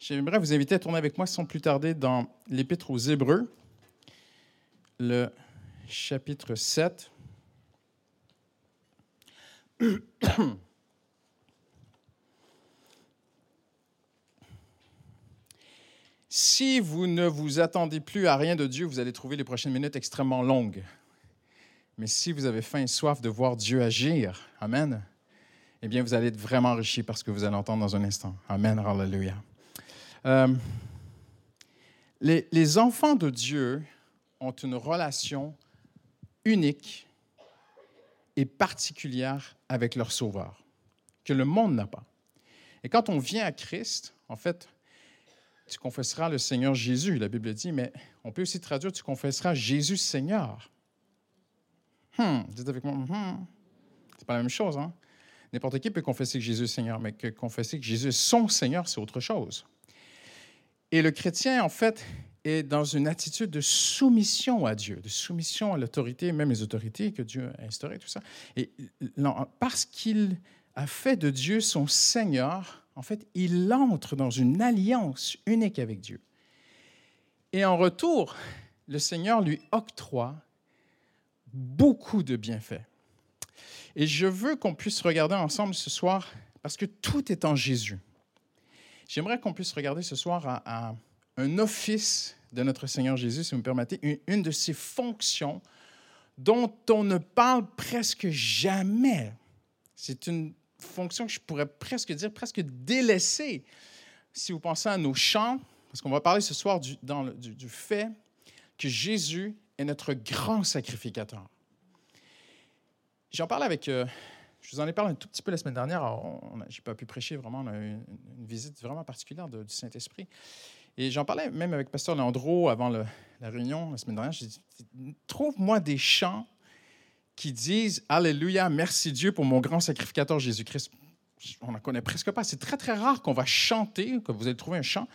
J'aimerais vous inviter à tourner avec moi sans plus tarder dans l'Épître aux Hébreux, le chapitre 7. Si vous ne vous attendez plus à rien de Dieu, vous allez trouver les prochaines minutes extrêmement longues. Mais si vous avez faim et soif de voir Dieu agir, Amen, eh bien, vous allez être vraiment enrichi par ce que vous allez entendre dans un instant. Amen, Hallelujah. Euh, les, les enfants de Dieu ont une relation unique et particulière avec leur Sauveur, que le monde n'a pas. Et quand on vient à Christ, en fait, tu confesseras le Seigneur Jésus, la Bible dit, mais on peut aussi traduire, tu confesseras Jésus Seigneur. Hum, dites avec moi, hum, c'est pas la même chose, hein? N'importe qui peut confesser que Jésus est Seigneur, mais que confesser que Jésus est son Seigneur, c'est autre chose. Et le chrétien, en fait, est dans une attitude de soumission à Dieu, de soumission à l'autorité, même les autorités que Dieu a instaurées, tout ça. Et parce qu'il a fait de Dieu son Seigneur, en fait, il entre dans une alliance unique avec Dieu. Et en retour, le Seigneur lui octroie beaucoup de bienfaits. Et je veux qu'on puisse regarder ensemble ce soir, parce que tout est en Jésus. J'aimerais qu'on puisse regarder ce soir à, un office de notre Seigneur Jésus, si vous me permettez, une, de ses fonctions dont on ne parle presque jamais. C'est une fonction que je pourrais presque dire presque délaissée. Si vous pensez à nos chants, parce qu'on va parler ce soir du fait que Jésus est notre grand sacrificateur. J'en parle avec. Euh, je vous en ai parlé un tout petit peu la semaine dernière. Je n'ai pas pu prêcher vraiment. On a eu une, visite vraiment particulière du Saint-Esprit. Et j'en parlais même avec Pasteur Landreau avant la réunion la semaine dernière. J'ai dit Trouve-moi des chants qui disent Alléluia, merci Dieu pour mon grand sacrificateur Jésus-Christ. On n'en connaît presque pas. C'est très, très rare qu'on va chanter, que vous allez trouver un chant.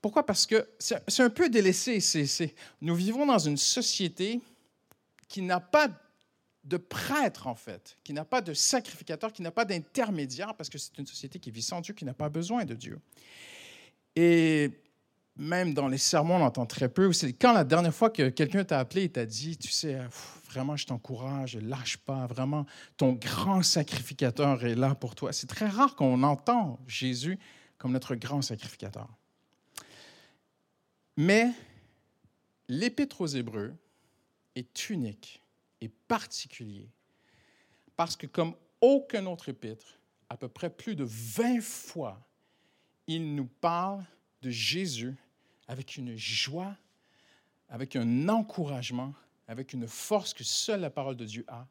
Pourquoi? Parce que c'est un peu délaissé. nous vivons dans une société qui n'a pas de prêtre, en fait, qui n'a pas de sacrificateur, qui n'a pas d'intermédiaire, parce que c'est une société qui vit sans Dieu, qui n'a pas besoin de Dieu. Et même dans les sermons, on entend très peu. C'est quand la dernière fois que quelqu'un t'a appelé et t'a dit, tu sais, vraiment, je t'encourage, lâche pas, vraiment, ton grand sacrificateur est là pour toi. C'est très rare qu'on entend Jésus comme notre grand sacrificateur. Mais l'Épître aux Hébreux est unique et particulier parce que comme aucun autre épître, à peu près plus de 20 fois, il nous parle de Jésus avec une joie, avec un encouragement, avec une force que seule la parole de Dieu a.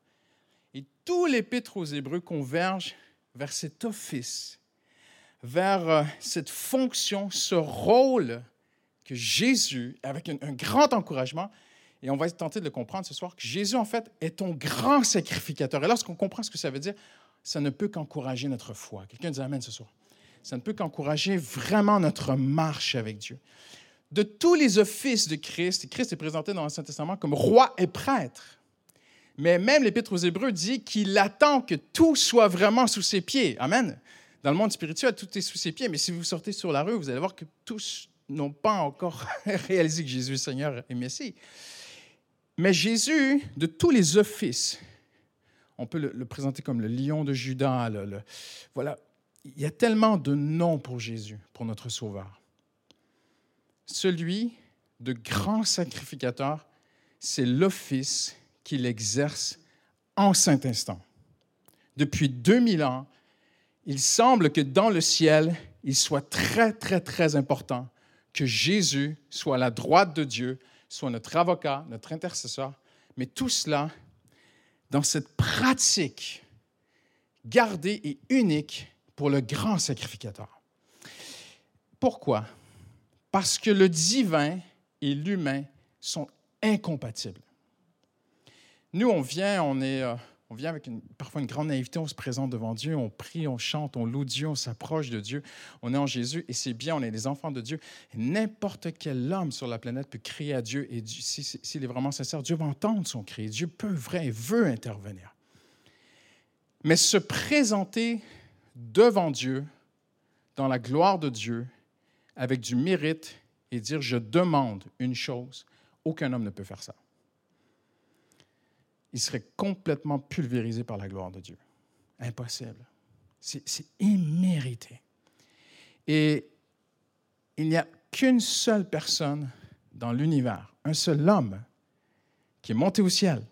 Et tout l'épître aux Hébreux converge vers cet office, vers euh, cette fonction, ce rôle que Jésus, avec un grand encouragement, et on va tenter de le comprendre ce soir, que Jésus, en fait, est ton grand sacrificateur. Et lorsqu'on comprend ce que ça veut dire, ça ne peut qu'encourager notre foi. Quelqu'un dit Amen ce soir. Ça ne peut qu'encourager vraiment notre marche avec Dieu. De tous les offices de Christ, Christ est présenté dans l'Ancien Testament comme roi et prêtre. Mais même l'Épître aux Hébreux dit qu'il attend que tout soit vraiment sous ses pieds. Amen. Dans le monde spirituel, tout est sous ses pieds, mais si vous sortez sur la rue, vous allez voir que tous n'ont pas encore réalisé que Jésus est Seigneur et Messie. Mais Jésus, de tous les offices, on peut le, présenter comme le lion de Judas. voilà, il y a tellement de noms pour Jésus, pour notre Sauveur. Celui de grand sacrificateur, c'est l'office qu'il exerce en saint instant. Depuis 2000 ans, il semble que dans le ciel, il soit très, très, très important que Jésus soit à la droite de Dieu soit notre avocat, notre intercesseur, mais tout cela dans cette pratique gardée et unique pour le grand sacrificateur. Pourquoi? Parce que le divin et l'humain sont incompatibles. Nous, on vient, on est, euh, on vient avec parfois une grande naïveté, on se présente devant Dieu, on prie, on chante, on loue Dieu, on s'approche de Dieu, on est en Jésus et c'est bien, on est des enfants de Dieu. N'importe quel homme sur la planète peut crier à Dieu et s'il est vraiment sincère, Dieu va entendre son cri. Dieu peut, vrai, veut intervenir. Mais se présenter devant Dieu, dans la gloire de Dieu, avec du mérite et dire je demande une chose, aucun homme ne peut faire ça. Il serait complètement pulvérisé par la gloire de Dieu. Impossible. C'est immérité. Et il n'y a qu'une seule personne dans l'univers, un seul homme, qui est monté au ciel.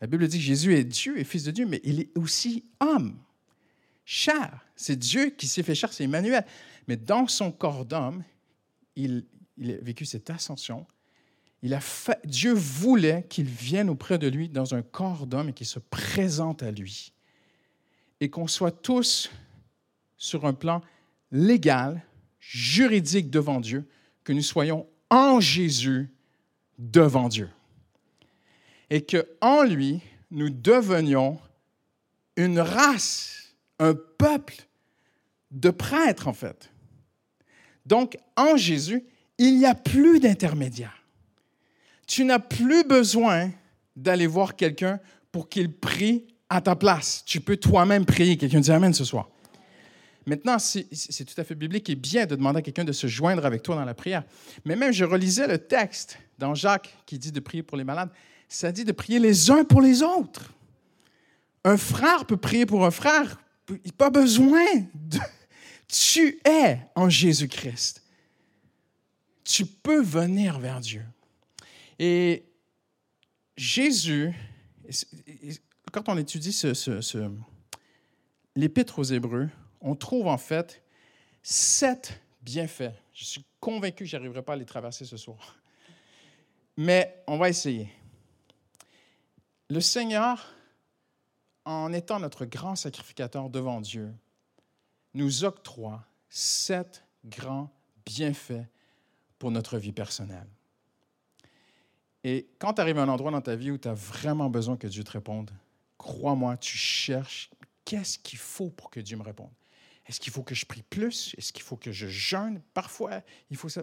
La Bible dit que Jésus est Dieu et fils de Dieu, mais il est aussi homme, chair. C'est Dieu qui s'est fait chair, c'est Emmanuel. Mais dans son corps d'homme, il, a vécu cette ascension. Dieu voulait qu'il vienne auprès de lui dans un corps d'homme et qu'il se présente à lui. Et qu'on soit tous sur un plan légal, juridique devant Dieu, que nous soyons en Jésus devant Dieu. Et qu'en lui, nous devenions une race, un peuple de prêtres, en fait. Donc, en Jésus, il n'y a plus d'intermédiaire. Tu n'as plus besoin d'aller voir quelqu'un pour qu'il prie à ta place. Tu peux toi-même prier. Quelqu'un dit Amen ce soir. Maintenant, c'est tout à fait biblique et bien de demander à quelqu'un de se joindre avec toi dans la prière. Mais même, je relisais le texte dans Jacques qui dit de prier pour les malades. Ça dit de prier les uns pour les autres. Un frère peut prier pour un frère. Il n'a pas besoin de... Tu es en Jésus-Christ. Tu peux venir vers Dieu. Et Jésus, quand on étudie ce, l'Épître aux Hébreux, on trouve en fait sept bienfaits. Je suis convaincu que je n'arriverai pas à les traverser ce soir. Mais on va essayer. Le Seigneur, en étant notre grand sacrificateur devant Dieu, nous octroie sept grands bienfaits pour notre vie personnelle. Et quand tu arrives à un endroit dans ta vie où tu as vraiment besoin que Dieu te réponde, crois-moi, tu cherches qu'est-ce qu'il faut pour que Dieu me réponde. Est-ce qu'il faut que je prie plus? Est-ce qu'il faut que je jeûne? Parfois, il faut ça.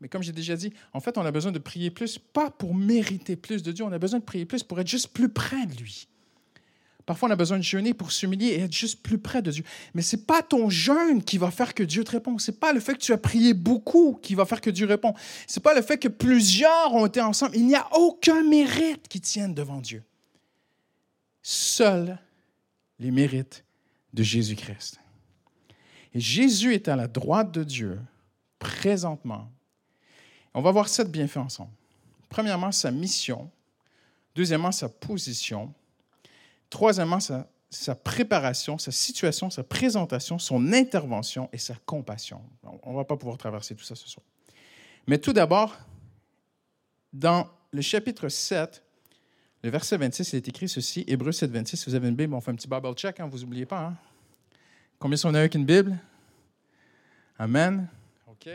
Mais comme j'ai déjà dit, en fait, on a besoin de prier plus, pas pour mériter plus de Dieu, on a besoin de prier plus pour être juste plus près de lui. Parfois, on a besoin de jeûner pour s'humilier et être juste plus près de Dieu. Mais ce n'est pas ton jeûne qui va faire que Dieu te répond. Ce n'est pas le fait que tu as prié beaucoup qui va faire que Dieu répond. Ce n'est pas le fait que plusieurs ont été ensemble. Il n'y a aucun mérite qui tienne devant Dieu. Seuls les mérites de Jésus-Christ. Et Jésus est à la droite de Dieu présentement. On va voir sept bienfaits ensemble. Premièrement, sa mission. Deuxièmement, sa position. Troisièmement, sa, préparation, sa situation, sa présentation, son intervention et sa compassion. On ne va pas pouvoir traverser tout ça ce soir. Mais tout d'abord, dans le chapitre 7, le verset 26, il est écrit ceci, Hébreu 7, 26. Si vous avez une Bible, on fait un petit Bible check, hein, vous n'oubliez pas. Hein? Combien sont avec une Bible? Amen. OK.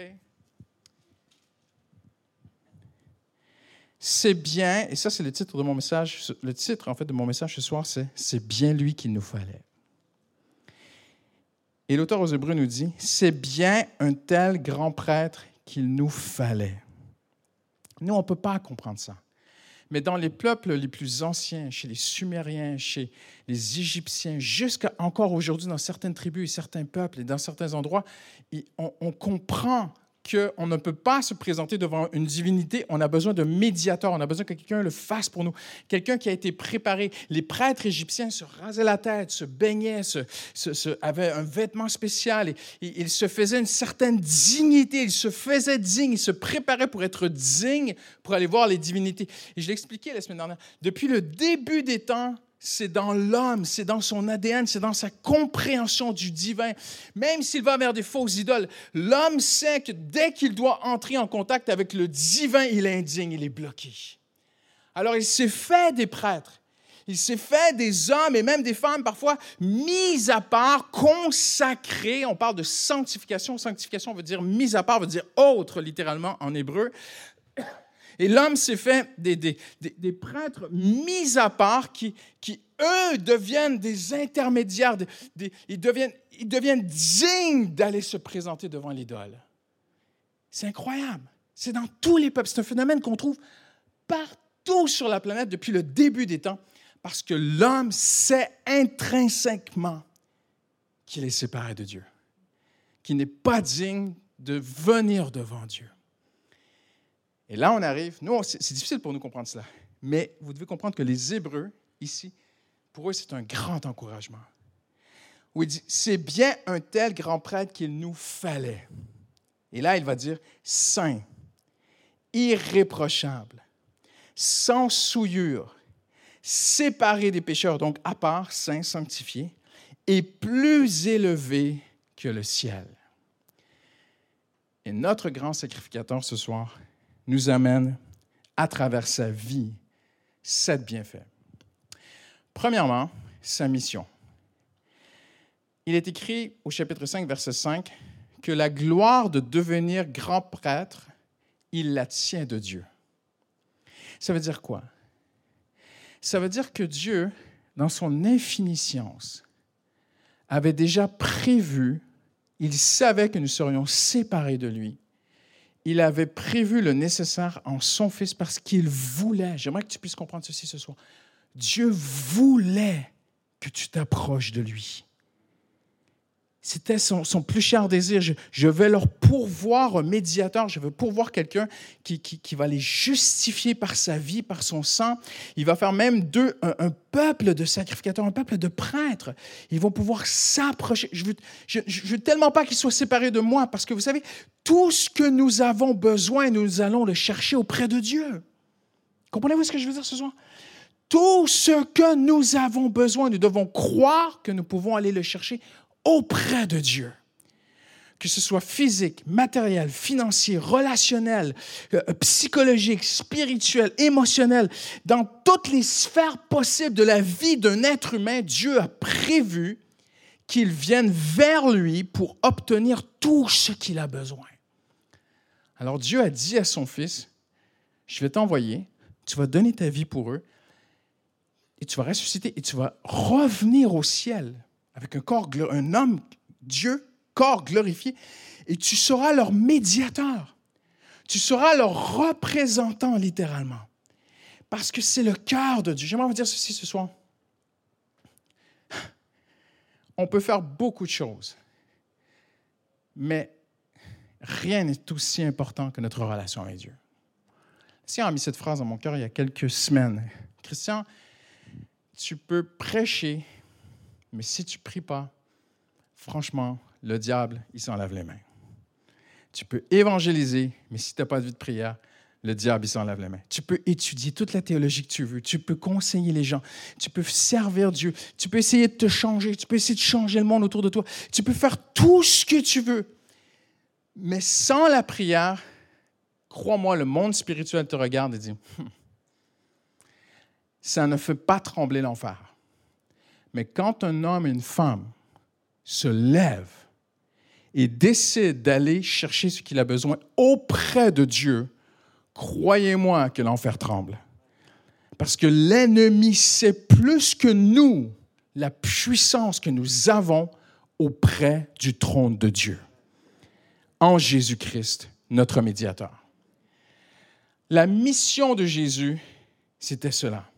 C'est bien, et ça c'est le titre de mon message, le titre en fait de mon message ce soir, c'est C'est bien lui qu'il nous fallait. Et l'auteur aux Hébreux nous dit, c'est bien un tel grand prêtre qu'il nous fallait. Nous, on ne peut pas comprendre ça. Mais dans les peuples les plus anciens, chez les Sumériens, chez les Égyptiens, jusqu'à encore aujourd'hui dans certaines tribus et certains peuples et dans certains endroits, on, on comprend qu'on ne peut pas se présenter devant une divinité, on a besoin d'un médiateur, on a besoin que quelqu'un le fasse pour nous, quelqu'un qui a été préparé. Les prêtres égyptiens se rasaient la tête, se baignaient, avaient un vêtement spécial, et, ils se faisaient une certaine dignité, ils se faisaient dignes, ils se préparaient pour être dignes, pour aller voir les divinités. Et je l'expliquais la semaine dernière, depuis le début des temps, c'est dans l'homme, c'est dans son ADN, c'est dans sa compréhension du divin. Même s'il va vers des fausses idoles, l'homme sait que dès qu'il doit entrer en contact avec le divin, il est indigne, il est bloqué. Alors il s'est fait des prêtres, il s'est fait des hommes et même des femmes parfois mis à part, consacrés. On parle de sanctification. Sanctification veut dire mis à part, veut dire autre littéralement en hébreu. Et l'homme s'est fait des, prêtres mis à part qui, qui, eux, deviennent des intermédiaires, ils, deviennent, ils deviennent dignes d'aller se présenter devant l'idole. C'est incroyable. C'est dans tous les peuples. C'est un phénomène qu'on trouve partout sur la planète depuis le début des temps, parce que l'homme sait intrinsèquement qu'il est séparé de Dieu, qu'il n'est pas digne de venir devant Dieu. Et là, on arrive, nous, c'est difficile pour nous comprendre cela, mais vous devez comprendre que les Hébreux, ici, pour eux, c'est un grand encouragement. Où il dit, c'est bien un tel grand prêtre qu'il nous fallait. Et là, il va dire, saint, irréprochable, sans souillure, séparé des pécheurs, donc à part, saint, sanctifié, et plus élevé que le ciel. Et notre grand sacrificateur ce soir nous amène à travers sa vie sept bienfaits. Premièrement, sa mission. Il est écrit au chapitre 5, verset 5, que la gloire de devenir grand prêtre, il la tient de Dieu. Ça veut dire quoi? Ça veut dire que Dieu, dans son infiniscience, avait déjà prévu, il savait que nous serions séparés de lui. Il avait prévu le nécessaire en son Fils parce qu'il voulait, j'aimerais que tu puisses comprendre ceci ce soir, Dieu voulait que tu t'approches de lui. C'était son, plus cher désir. Je, vais leur pourvoir un médiateur, je veux pourvoir quelqu'un qui, va les justifier par sa vie, par son sang. Il va faire même d'eux un, peuple de sacrificateurs, un peuple de prêtres. Ils vont pouvoir s'approcher. Je veux, je, veux tellement pas qu'ils soient séparés de moi, parce que vous savez, tout ce que nous avons besoin, nous allons le chercher auprès de Dieu. Comprenez-vous ce que je veux dire ce soir? Tout ce que nous avons besoin, nous devons croire que nous pouvons aller le chercher auprès de Dieu. Que ce soit physique, matériel, financier, relationnel, euh, psychologique, spirituel, émotionnel, dans toutes les sphères possibles de la vie d'un être humain, Dieu a prévu qu'il vienne vers lui pour obtenir tout ce qu'il a besoin. Alors Dieu a dit à son fils, je vais t'envoyer, tu vas donner ta vie pour eux, et tu vas ressusciter, et tu vas revenir au ciel avec un corps, un homme, Dieu, corps glorifié, et tu seras leur médiateur. Tu seras leur représentant littéralement. Parce que c'est le cœur de Dieu. J'aimerais vous dire ceci ce soir. On peut faire beaucoup de choses, mais rien n'est aussi important que notre relation avec Dieu. On a mis cette phrase dans mon cœur il y a quelques semaines. Christian, tu peux prêcher mais si tu ne pries pas, franchement, le diable, il s'en lave les mains. Tu peux évangéliser, mais si tu n'as pas de vie de prière, le diable, il s'en lave les mains. Tu peux étudier toute la théologie que tu veux. Tu peux conseiller les gens. Tu peux servir Dieu. Tu peux essayer de te changer. Tu peux essayer de changer le monde autour de toi. Tu peux faire tout ce que tu veux. Mais sans la prière, crois-moi, le monde spirituel te regarde et dit, ça ne fait pas trembler l'enfer. Mais quand un homme et une femme se lèvent et décident d'aller chercher ce qu'il a besoin auprès de Dieu, croyez-moi que l'enfer tremble. Parce que l'ennemi sait plus que nous la puissance que nous avons auprès du trône de Dieu, en Jésus-Christ, notre médiateur. La mission de Jésus, c'était cela.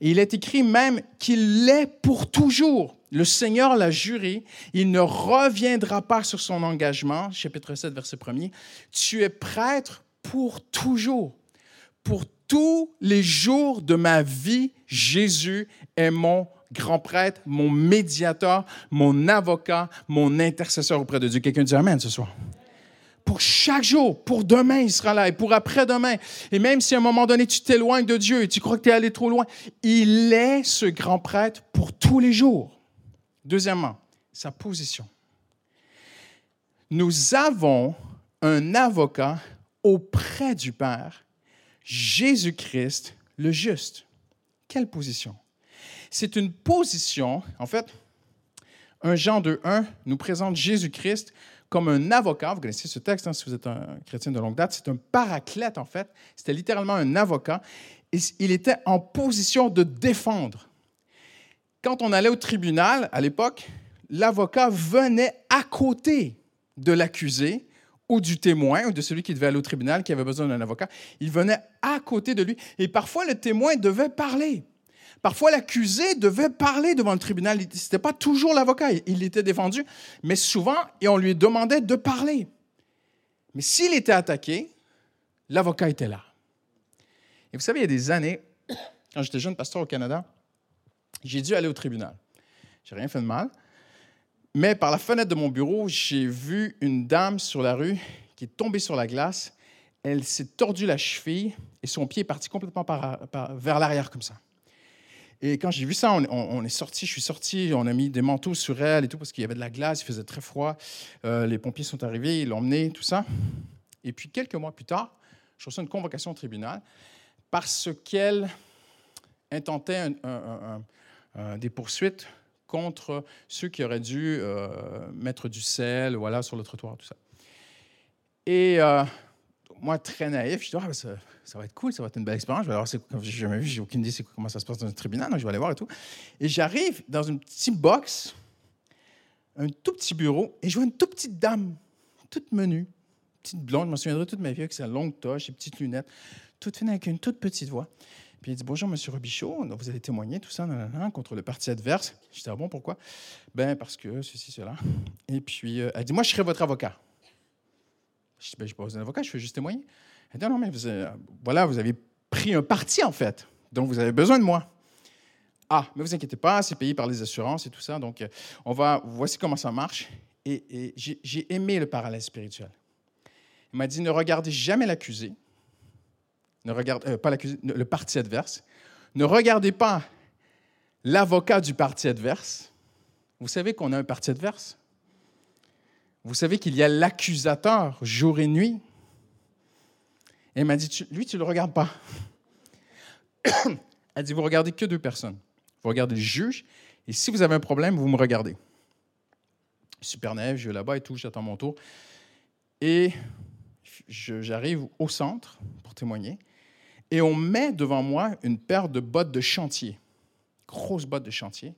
Et il est écrit même qu'il l'est pour toujours. Le Seigneur l'a juré, il ne reviendra pas sur son engagement. Chapitre 7, verset 1 Tu es prêtre pour toujours. Pour tous les jours de ma vie, Jésus est mon grand prêtre, mon médiateur, mon avocat, mon intercesseur auprès de Dieu. Quelqu'un dit Amen ce soir pour chaque jour, pour demain, il sera là, et pour après-demain. Et même si à un moment donné, tu t'éloignes de Dieu et tu crois que tu es allé trop loin, il est ce grand prêtre pour tous les jours. Deuxièmement, sa position. Nous avons un avocat auprès du Père, Jésus-Christ le juste. Quelle position? C'est une position, en fait, un Jean 2.1 nous présente Jésus-Christ comme un avocat. Vous connaissez ce texte, hein, si vous êtes un chrétien de longue date. C'est un paraclète, en fait. C'était littéralement un avocat. Et il était en position de défendre. Quand on allait au tribunal, à l'époque, l'avocat venait à côté de l'accusé ou du témoin ou de celui qui devait aller au tribunal, qui avait besoin d'un avocat. Il venait à côté de lui. Et parfois, le témoin devait parler. Parfois, l'accusé devait parler devant le tribunal. Ce n'était pas toujours l'avocat. Il était défendu, mais souvent, et on lui demandait de parler. Mais s'il était attaqué, l'avocat était là. Et vous savez, il y a des années, quand j'étais jeune pasteur au Canada, j'ai dû aller au tribunal. J'ai rien fait de mal. Mais par la fenêtre de mon bureau, j'ai vu une dame sur la rue qui est tombée sur la glace. Elle s'est tordue la cheville et son pied est parti complètement vers l'arrière comme ça. Et quand j'ai vu ça, on, est sorti, je suis sorti, on a mis des manteaux sur elle et tout parce qu'il y avait de la glace, il faisait très froid. Euh, les pompiers sont arrivés, ils l'ont emmenée, tout ça. Et puis quelques mois plus tard, je reçois une convocation au tribunal parce qu'elle intentait des poursuites contre ceux qui auraient dû euh, mettre du sel voilà, sur le trottoir, tout ça. Et euh, moi, très naïf, je dis, ah, ça, ça, va être cool, ça va être une belle expérience. Je vais voir, j'ai jamais vu, j'ai aucune idée comment ça se passe dans un tribunal, donc je vais aller voir et tout. Et j'arrive dans une petite box, un tout petit bureau, et je vois une toute petite dame, toute menue, petite blonde, je me souviendrai toute ma vie avec sa longue toche, ses petites lunettes, toute fine avec une toute petite voix. Puis il dit Bonjour, monsieur Robichaud, vous allez témoigner, tout ça, contre le parti adverse. Je dis Ah bon, pourquoi? Ben, parce que ceci, cela. Et puis, euh, elle dit Moi, je serai votre avocat. Je dis Ben, je ne suis pas un avocat, je fais juste témoigner. Elle dit Non, mais vous, voilà, vous avez pris un parti, en fait. Donc, vous avez besoin de moi. Ah, mais vous inquiétez pas, c'est payé par les assurances et tout ça. Donc, euh, on va, voici comment ça marche. Et, j'ai aimé le parallèle spirituel. Il m'a dit Ne regardez jamais l'accusé ne regardez, euh, pas le parti adverse. Ne regardez pas l'avocat du parti adverse. Vous savez qu'on a un parti adverse? Vous savez qu'il y a l'accusateur jour et nuit. Et elle m'a dit, lui, tu ne le regardes pas. elle dit, vous regardez que deux personnes. Vous regardez le juge, et si vous avez un problème, vous me regardez. Super neige, je vais là-bas et tout, j'attends mon tour. Et j'arrive au centre pour témoigner et on met devant moi une paire de bottes de chantier, grosses bottes de chantier.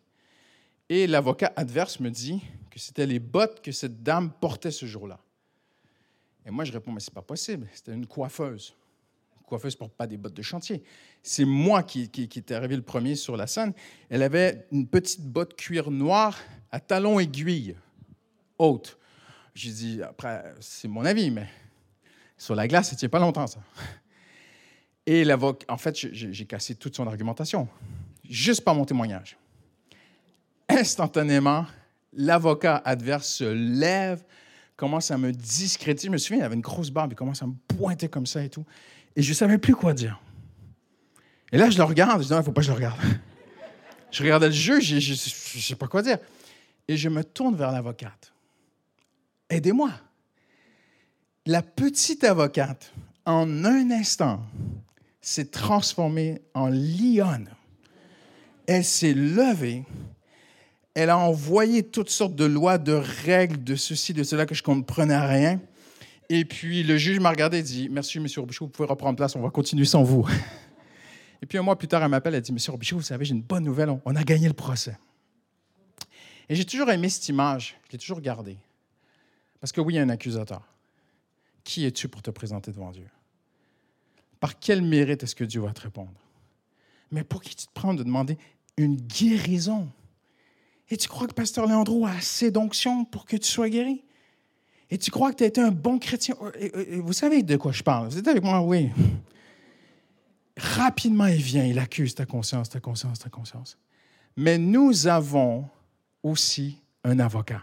Et l'avocat adverse me dit que c'était les bottes que cette dame portait ce jour-là. Et moi, je réponds, mais c'est pas possible, c'était une coiffeuse. Une coiffeuse ne porte pas des bottes de chantier. C'est moi qui, qui, arrivé le premier sur la scène. Elle avait une petite botte cuir noir à talons aiguilles, haute. J'ai dit, après, c'est mon avis, mais sur la glace, ça ne tient pas longtemps, ça. Et l'avocat, en fait, j'ai cassé toute son argumentation, juste par mon témoignage. Instantanément, l'avocat adverse se lève, commence à me discréditer. Je me souviens, il avait une grosse barbe, il commence à me pointer comme ça et tout. Et je ne savais plus quoi dire. Et là, je le regarde, je dis, il ne faut pas que je le regarde. je regardais le jeu, je ne sais pas quoi dire. Et je me tourne vers l'avocate. Aidez-moi. La petite avocate, en un instant, s'est transformée en lionne. Elle s'est levée. Elle a envoyé toutes sortes de lois, de règles, de ceci, de cela que je ne comprenais rien. Et puis le juge m'a regardé et dit Merci, monsieur Robichaud, vous pouvez reprendre place, on va continuer sans vous. Et puis un mois plus tard, elle m'appelle, elle dit Monsieur Robichaud, vous savez, j'ai une bonne nouvelle, on a gagné le procès. Et j'ai toujours aimé cette image, je l'ai toujours gardée. Parce que oui, il y a un accusateur. Qui es-tu pour te présenter devant Dieu? Par quel mérite est-ce que Dieu va te répondre? Mais pour qui tu te prends de demander une guérison? Et tu crois que Pasteur Léandro a assez d'onction pour que tu sois guéri? Et tu crois que tu as été un bon chrétien? vous savez de quoi je parle. Vous êtes avec moi? Oui. Rapidement, il vient, il accuse ta conscience, ta conscience, ta conscience. Mais nous avons aussi un avocat,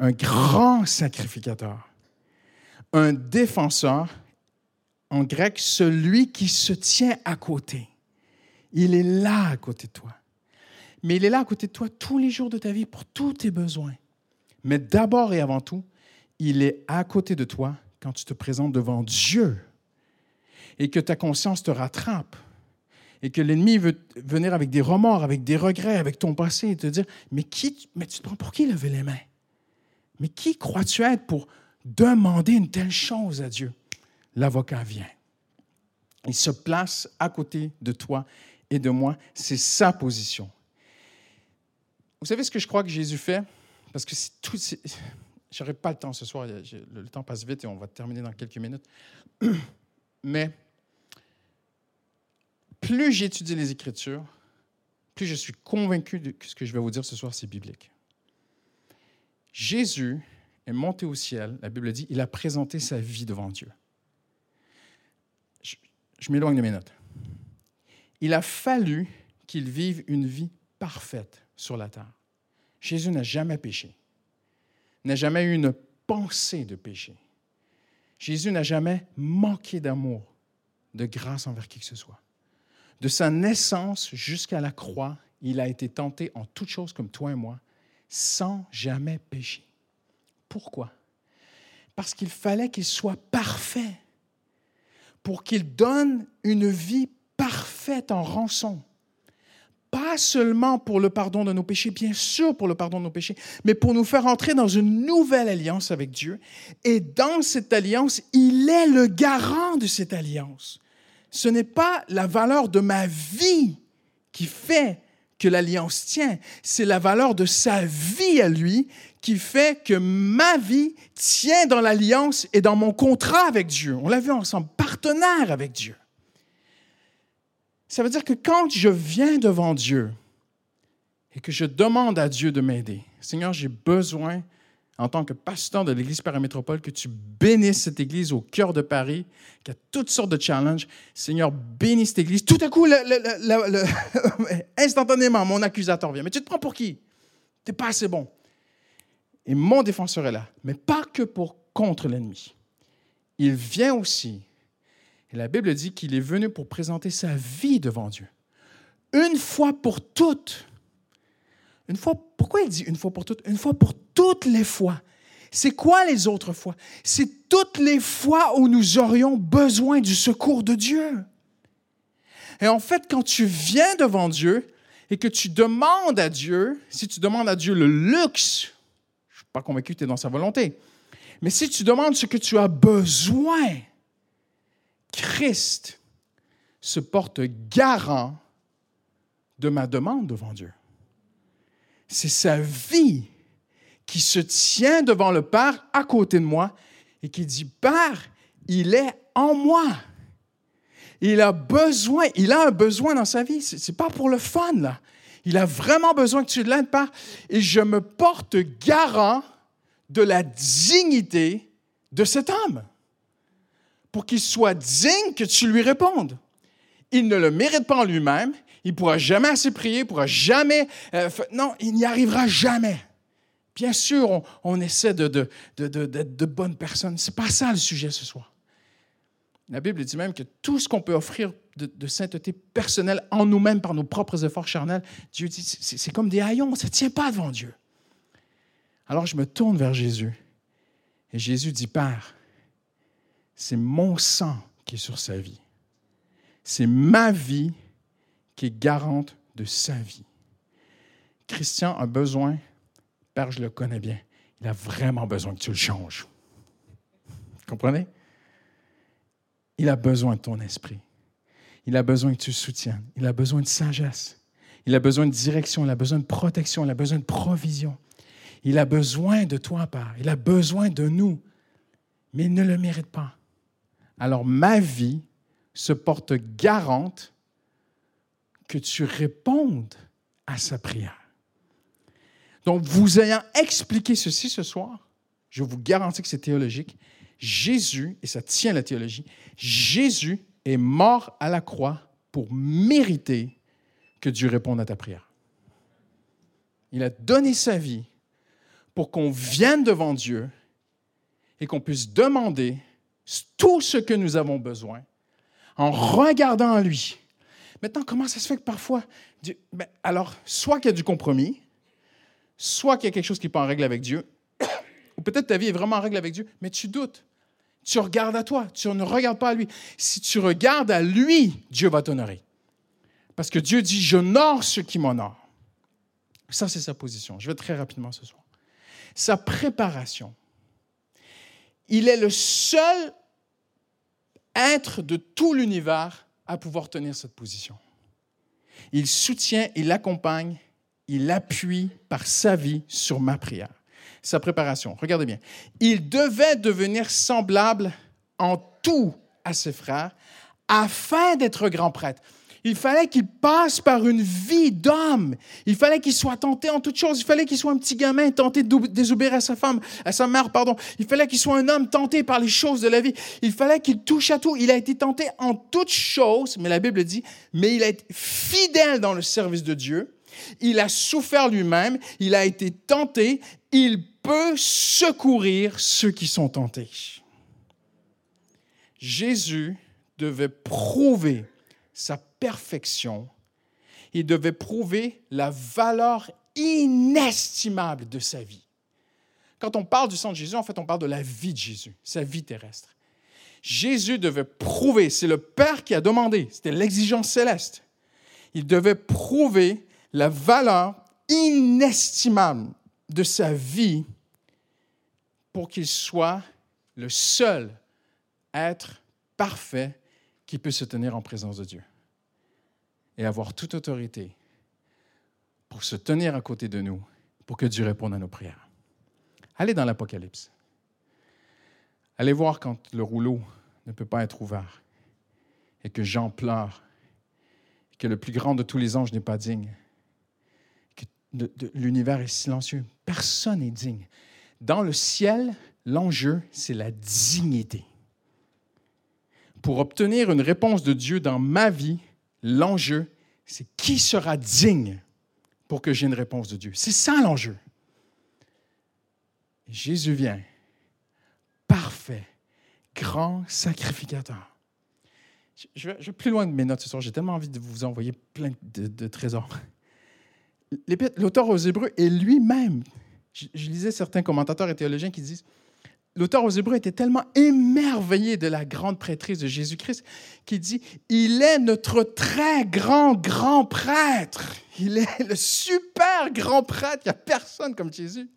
un grand sacrificateur, un défenseur en grec, celui qui se tient à côté. Il est là à côté de toi. Mais il est là à côté de toi tous les jours de ta vie pour tous tes besoins. Mais d'abord et avant tout, il est à côté de toi quand tu te présentes devant Dieu et que ta conscience te rattrape et que l'ennemi veut venir avec des remords, avec des regrets, avec ton passé et te dire, mais, qui, mais tu te prends pour qui lever les mains? Mais qui crois-tu être pour demander une telle chose à Dieu? l'avocat vient. Il se place à côté de toi et de moi. C'est sa position. Vous savez ce que je crois que Jésus fait? Parce que c'est tout. J'aurais pas le temps ce soir. Le temps passe vite et on va terminer dans quelques minutes. Mais plus j'étudie les Écritures, plus je suis convaincu que ce que je vais vous dire ce soir, c'est biblique. Jésus est monté au ciel, la Bible dit, il a présenté sa vie devant Dieu. Je m'éloigne de mes notes. Il a fallu qu'il vive une vie parfaite sur la terre. Jésus n'a jamais péché, n'a jamais eu une pensée de péché. Jésus n'a jamais manqué d'amour, de grâce envers qui que ce soit. De sa naissance jusqu'à la croix, il a été tenté en toutes choses comme toi et moi, sans jamais pécher. Pourquoi? Parce qu'il fallait qu'il soit parfait, pour qu'il donne une vie parfaite en rançon. Pas seulement pour le pardon de nos péchés, bien sûr pour le pardon de nos péchés, mais pour nous faire entrer dans une nouvelle alliance avec Dieu. Et dans cette alliance, il est le garant de cette alliance. Ce n'est pas la valeur de ma vie qui fait que l'alliance tient, c'est la valeur de sa vie à lui qui fait que ma vie tient dans l'alliance et dans mon contrat avec Dieu. On l'a vu ensemble, partenaire avec Dieu. Ça veut dire que quand je viens devant Dieu et que je demande à Dieu de m'aider, Seigneur, j'ai besoin, en tant que pasteur de l'Église Paramétropole, que tu bénisses cette Église au cœur de Paris, qui a toutes sortes de challenges. Seigneur, bénis cette Église. Tout à coup, instantanément, mon accusateur vient. Mais tu te prends pour qui? Tu n'es pas assez bon. Et mon défenseur est là, mais pas que pour contre l'ennemi. Il vient aussi et la Bible dit qu'il est venu pour présenter sa vie devant Dieu. Une fois pour toutes. Une fois, pourquoi il dit une fois pour toutes? Une fois pour toutes les fois. C'est quoi les autres fois? C'est toutes les fois où nous aurions besoin du secours de Dieu. Et en fait, quand tu viens devant Dieu et que tu demandes à Dieu, si tu demandes à Dieu le luxe, je ne suis pas convaincu que tu es dans sa volonté, mais si tu demandes ce que tu as besoin, Christ se porte garant de ma demande devant Dieu. C'est sa vie qui se tient devant le Père à côté de moi et qui dit, Père, il est en moi. Il a besoin, il a un besoin dans sa vie. Ce n'est pas pour le fun. Il a vraiment besoin que tu l'aides, Père. Et je me porte garant de la dignité de cet homme pour qu'il soit digne que tu lui répondes. Il ne le mérite pas en lui-même. Il ne pourra jamais assez prier, il ne pourra jamais... Euh, non, il n'y arrivera jamais. Bien sûr, on, essaie d'être de, de, de, bonnes personnes. Ce n'est pas ça le sujet ce soir. La Bible dit même que tout ce qu'on peut offrir de, sainteté personnelle en nous-mêmes par nos propres efforts charnels, Dieu dit, c'est comme des haillons, ça ne tient pas devant Dieu. Alors je me tourne vers Jésus et Jésus dit, Père, c'est mon sang qui est sur sa vie. C'est ma vie qui est garante de sa vie. Christian a besoin, Père, je le connais bien, il a vraiment besoin que tu le changes. Comprenez? Il a besoin de ton esprit. Il a besoin que tu le soutiennes. Il a besoin de sagesse. Il a besoin de direction. Il a besoin de protection. Il a besoin de provision. Il a besoin de toi, Père. Il a besoin de nous. Mais il ne le mérite pas alors ma vie se porte garante que tu répondes à sa prière. Donc, vous ayant expliqué ceci ce soir, je vous garantis que c'est théologique. Jésus, et ça tient la théologie, Jésus est mort à la croix pour mériter que Dieu réponde à ta prière. Il a donné sa vie pour qu'on vienne devant Dieu et qu'on puisse demander tout ce que nous avons besoin en regardant à lui. Maintenant, comment ça se fait que parfois, ben, alors, soit qu'il y a du compromis, soit qu'il y a quelque chose qui n'est pas en règle avec Dieu, ou peut-être ta vie est vraiment en règle avec Dieu, mais tu doutes. Tu regardes à toi, tu ne regardes pas à lui. Si tu regardes à lui, Dieu va t'honorer. Parce que Dieu dit, j'honore ceux qui m'honorent. Ça, c'est sa position. Je vais très rapidement ce soir. Sa préparation il est le seul être de tout l'univers à pouvoir tenir cette position. Il soutient, il accompagne, il appuie par sa vie sur ma prière. Sa préparation, regardez bien. Il devait devenir semblable en tout à ses frères afin d'être grand prêtre. Il fallait qu'il passe par une vie d'homme. Il fallait qu'il soit tenté en toutes choses. Il fallait qu'il soit un petit gamin tenté de désobéir à sa femme, à sa mère, pardon. Il fallait qu'il soit un homme tenté par les choses de la vie. Il fallait qu'il touche à tout. Il a été tenté en toutes choses, mais la Bible dit, mais il a été fidèle dans le service de Dieu. Il a souffert lui-même. Il a été tenté. Il peut secourir ceux qui sont tentés. Jésus devait prouver sa il devait prouver la valeur inestimable de sa vie. Quand on parle du sang de Jésus, en fait, on parle de la vie de Jésus, sa vie terrestre. Jésus devait prouver, c'est le Père qui a demandé, c'était l'exigence céleste. Il devait prouver la valeur inestimable de sa vie pour qu'il soit le seul être parfait qui peut se tenir en présence de Dieu et avoir toute autorité pour se tenir à côté de nous, pour que Dieu réponde à nos prières. Allez dans l'Apocalypse. Allez voir quand le rouleau ne peut pas être ouvert et que Jean pleure, et que le plus grand de tous les anges n'est pas digne, que l'univers est silencieux. Personne n'est digne. Dans le ciel, l'enjeu, c'est la dignité pour obtenir une réponse de Dieu dans ma vie, l'enjeu, c'est qui sera digne pour que j'ai une réponse de Dieu. C'est ça l'enjeu. Jésus vient, parfait, grand sacrificateur. Je vais, plus loin de mes notes ce soir. J'ai tellement envie de vous envoyer plein de, trésors. L'auteur aux Hébreux est lui-même. je lisais certains commentateurs et théologiens qui disent l'auteur aux Hébreux était tellement émerveillé de la grande prêtrise de Jésus-Christ qu'il dit, il est notre très grand, grand prêtre. Il est le super grand prêtre. Il n'y a personne comme Jésus.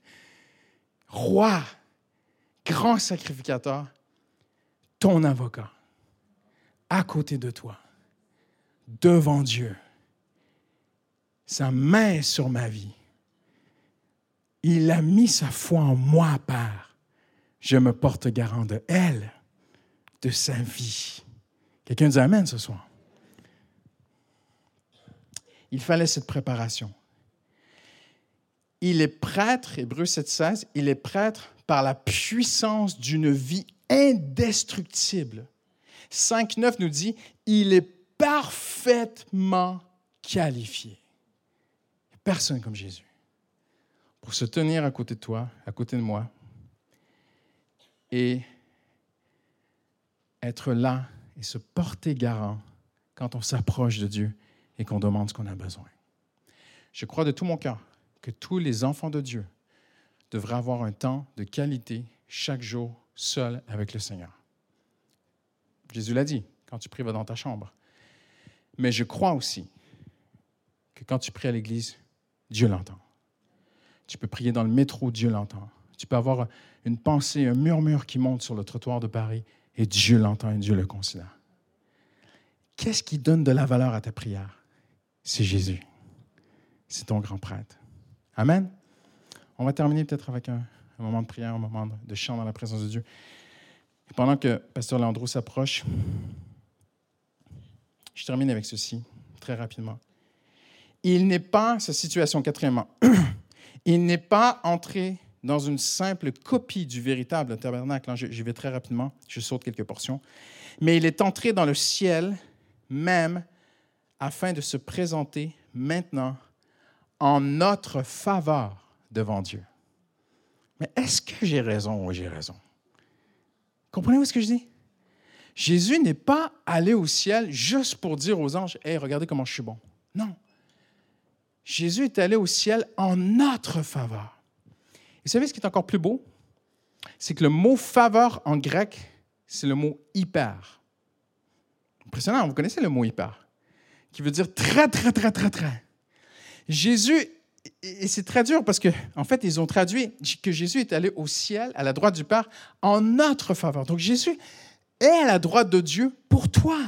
Roi, grand sacrificateur, ton avocat, à côté de toi, devant Dieu. Sa main sur ma vie. Il a mis sa foi en moi, Père je me porte garant de elle, de sa vie. Quelqu'un dit Amen ce soir. Il fallait cette préparation. Il est prêtre, Hébreu 7,16, il est prêtre par la puissance d'une vie indestructible. 5,9 nous dit il est parfaitement qualifié. Personne comme Jésus. Pour se tenir à côté de toi, à côté de moi, et être là et se porter garant quand on s'approche de Dieu et qu'on demande ce qu'on a besoin. Je crois de tout mon cœur que tous les enfants de Dieu devraient avoir un temps de qualité chaque jour seul avec le Seigneur. Jésus l'a dit, quand tu pries, va dans ta chambre. Mais je crois aussi que quand tu pries à l'église, Dieu l'entend. Tu peux prier dans le métro, Dieu l'entend. Tu peux avoir une pensée, un murmure qui monte sur le trottoir de Paris et Dieu l'entend et Dieu le considère. Qu'est-ce qui donne de la valeur à ta prière? C'est Jésus. C'est ton grand prêtre. Amen. On va terminer peut-être avec un, moment de prière, un moment de chant dans la présence de Dieu. pendant que Pasteur Landreau s'approche, je termine avec ceci, très rapidement. Il n'est pas, sa situation quatrièmement, il n'est pas entré dans une simple copie du véritable tabernacle. J'y vais très rapidement, je saute quelques portions. Mais il est entré dans le ciel même afin de se présenter maintenant en notre faveur devant Dieu. Mais est-ce que j'ai raison ou j'ai raison? Comprenez-vous ce que je dis? Jésus n'est pas allé au ciel juste pour dire aux anges, Hey, regardez comment je suis bon. Non. Jésus est allé au ciel en notre faveur. Vous savez ce qui est encore plus beau? C'est que le mot faveur en grec, c'est le mot hyper. Impressionnant, vous connaissez le mot hyper, qui veut dire très, très, très, très, très. Jésus, et c'est très dur parce qu'en en fait, ils ont traduit que Jésus est allé au ciel, à la droite du Père, en notre faveur. Donc Jésus est à la droite de Dieu pour toi.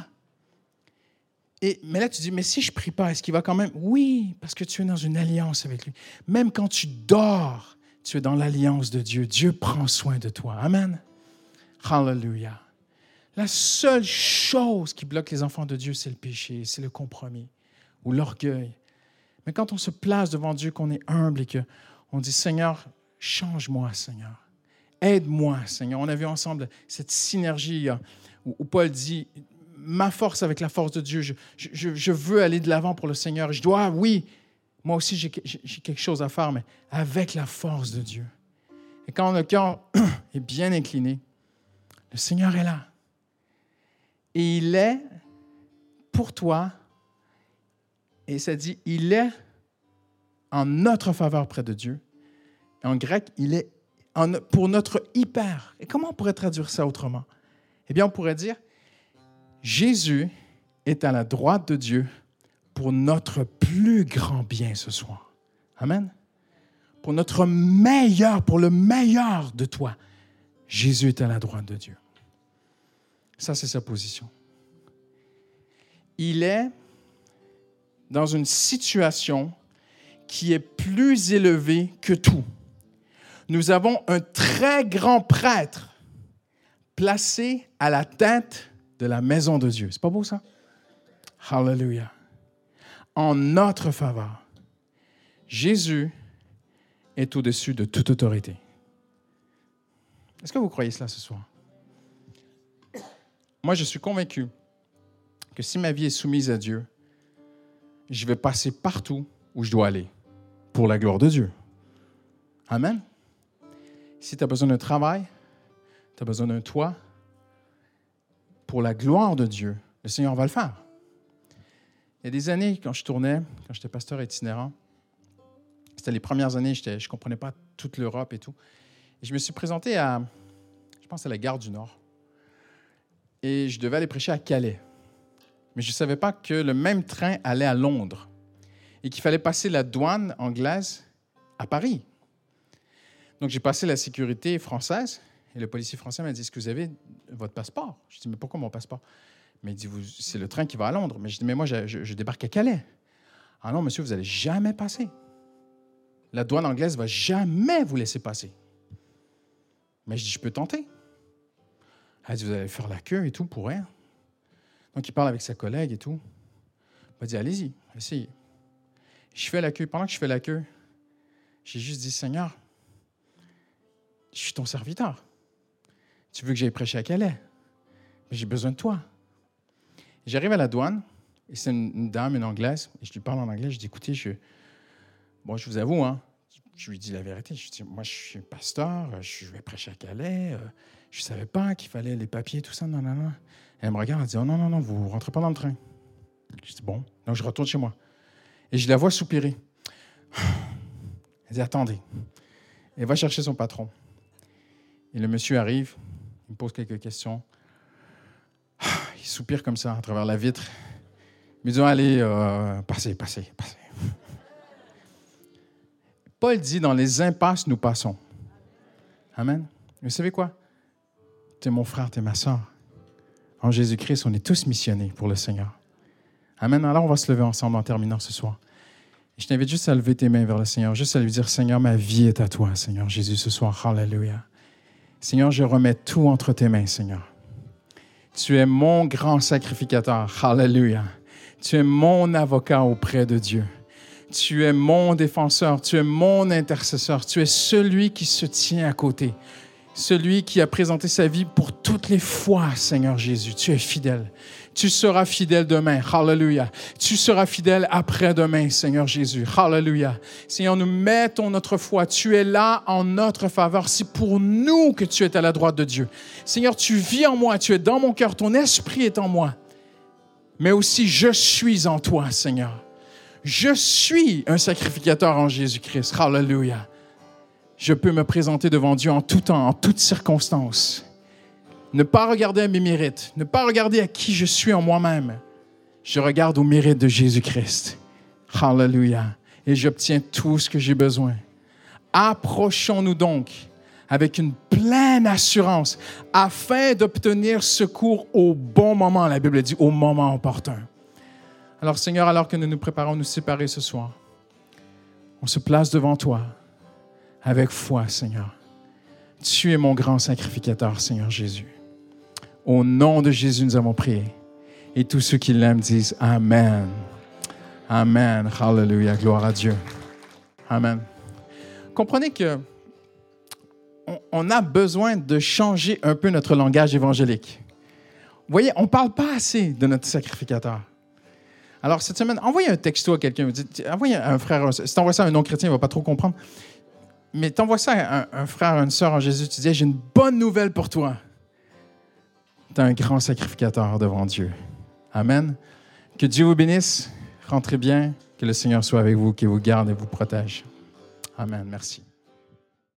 Et, mais là, tu dis, mais si je prie pas, est-ce qu'il va quand même? Oui, parce que tu es dans une alliance avec lui. Même quand tu dors, tu es dans l'alliance de Dieu. Dieu prend soin de toi. Amen. Hallelujah. La seule chose qui bloque les enfants de Dieu, c'est le péché, c'est le compromis ou l'orgueil. Mais quand on se place devant Dieu, qu'on est humble et qu'on dit Seigneur, change-moi, Seigneur. Aide-moi, Seigneur. On a vu ensemble cette synergie où, Paul dit Ma force avec la force de Dieu, je, je veux aller de l'avant pour le Seigneur. Je dois, oui, moi aussi j'ai quelque chose à faire, mais avec la force de Dieu. Et quand le cœur est bien incliné, le Seigneur est là. Et il est pour toi, et ça dit, il est en notre faveur près de Dieu. En grec, il est pour notre hyper. Et comment on pourrait traduire ça autrement? Eh bien, on pourrait dire, Jésus est à la droite de Dieu pour notre plus grand bien ce soir. Amen. Pour notre meilleur, pour le meilleur de toi. Jésus est à la droite de Dieu. Ça, c'est sa position. Il est dans une situation qui est plus élevée que tout. Nous avons un très grand prêtre placé à la tête de la maison de Dieu. C'est pas beau ça? Hallelujah. En notre faveur. Jésus est au-dessus de toute autorité. Est-ce que vous croyez cela ce soir? Moi, je suis convaincu que si ma vie est soumise à Dieu, je vais passer partout où je dois aller pour la gloire de Dieu. Amen. Si tu as besoin d'un travail, tu as besoin d'un toit, pour la gloire de Dieu, le Seigneur va le faire. Il y a des années, quand je tournais, quand j'étais pasteur itinérant, c'était les premières années, je ne comprenais pas toute l'Europe et tout. Et je me suis présenté à, je pense, à la gare du Nord et je devais aller prêcher à Calais. Mais je ne savais pas que le même train allait à Londres et qu'il fallait passer la douane anglaise à Paris. Donc j'ai passé la sécurité française et le policier français m'a dit Est-ce que vous avez votre passeport Je dis Mais pourquoi mon passeport? Mais il dit C'est le train qui va à Londres. Mais je dis Mais moi, je, débarque à Calais. Ah non, monsieur, vous n'allez jamais passer. La douane anglaise ne va jamais vous laisser passer. Mais je dis Je peux tenter. Elle dit, vous allez faire la queue et tout pour rien. Donc, il parle avec sa collègue et tout. Il dit, allez-y, essayez. Je fais la queue. Pendant que je fais la queue, j'ai juste dit, Seigneur, je suis ton serviteur. Tu veux que j'aille prêcher à Calais? Mais j'ai besoin de toi. J'arrive à la douane, et c'est une, dame, une anglaise, et je lui parle en anglais. Je dis, écoutez, je, bon, je vous avoue, hein, je lui dis la vérité. Je dis, moi, je suis pasteur, je vais prêcher à Calais. Euh, je ne savais pas qu'il fallait les papiers, tout ça. Non, non, non. Elle me regarde, elle dit, oh non, non, non, vous ne rentrez pas dans le train. Je dis, bon. Donc, je retourne chez moi. Et je la vois soupirer. Elle dit, attendez. Elle va chercher son patron. Et le monsieur arrive, il me pose quelques questions. Il soupire comme ça à travers la vitre. Il me allez, euh, passez, passez, passez. Paul dit, dans les impasses, nous passons. Amen. Vous savez quoi? Tu es mon frère, tu es ma soeur. En Jésus-Christ, on est tous missionnés pour le Seigneur. Amen. Alors, on va se lever ensemble en terminant ce soir. je t'invite juste à lever tes mains vers le Seigneur, juste à lui dire, Seigneur, ma vie est à toi, Seigneur Jésus, ce soir. Hallelujah. Seigneur, je remets tout entre tes mains, Seigneur. Tu es mon grand sacrificateur. Hallelujah. Tu es mon avocat auprès de Dieu. Tu es mon défenseur, tu es mon intercesseur, tu es celui qui se tient à côté, celui qui a présenté sa vie pour toutes les fois, Seigneur Jésus. Tu es fidèle. Tu seras fidèle demain. Hallelujah. Tu seras fidèle après-demain, Seigneur Jésus. Hallelujah. Seigneur, nous mettons notre foi. Tu es là en notre faveur. C'est pour nous que tu es à la droite de Dieu. Seigneur, tu vis en moi. Tu es dans mon cœur. Ton esprit est en moi. Mais aussi, je suis en toi, Seigneur. Je suis un sacrificateur en Jésus-Christ. Hallelujah. Je peux me présenter devant Dieu en tout temps, en toutes circonstances. Ne pas regarder à mes mérites, ne pas regarder à qui je suis en moi-même. Je regarde au mérite de Jésus-Christ. Hallelujah. Et j'obtiens tout ce que j'ai besoin. Approchons-nous donc avec une pleine assurance afin d'obtenir secours au bon moment. La Bible dit au moment opportun. Alors Seigneur, alors que nous nous préparons à nous séparer ce soir, on se place devant toi avec foi, Seigneur. Tu es mon grand sacrificateur, Seigneur Jésus. Au nom de Jésus, nous avons prié. Et tous ceux qui l'aiment disent Amen. Amen. Hallelujah. Gloire à Dieu. Amen. Comprenez que on a besoin de changer un peu notre langage évangélique. Vous voyez, on ne parle pas assez de notre sacrificateur. Alors, cette semaine, envoyez un texto à quelqu'un. Envoyez un frère. Si tu envoies ça à un non-chrétien, il ne va pas trop comprendre. Mais tu envoies ça à un, un frère, à une sœur en Jésus. Tu dis J'ai une bonne nouvelle pour toi. Un grand sacrificateur devant Dieu. Amen. Que Dieu vous bénisse. Rentrez bien. Que le Seigneur soit avec vous, qu'il vous garde et vous protège. Amen. Merci.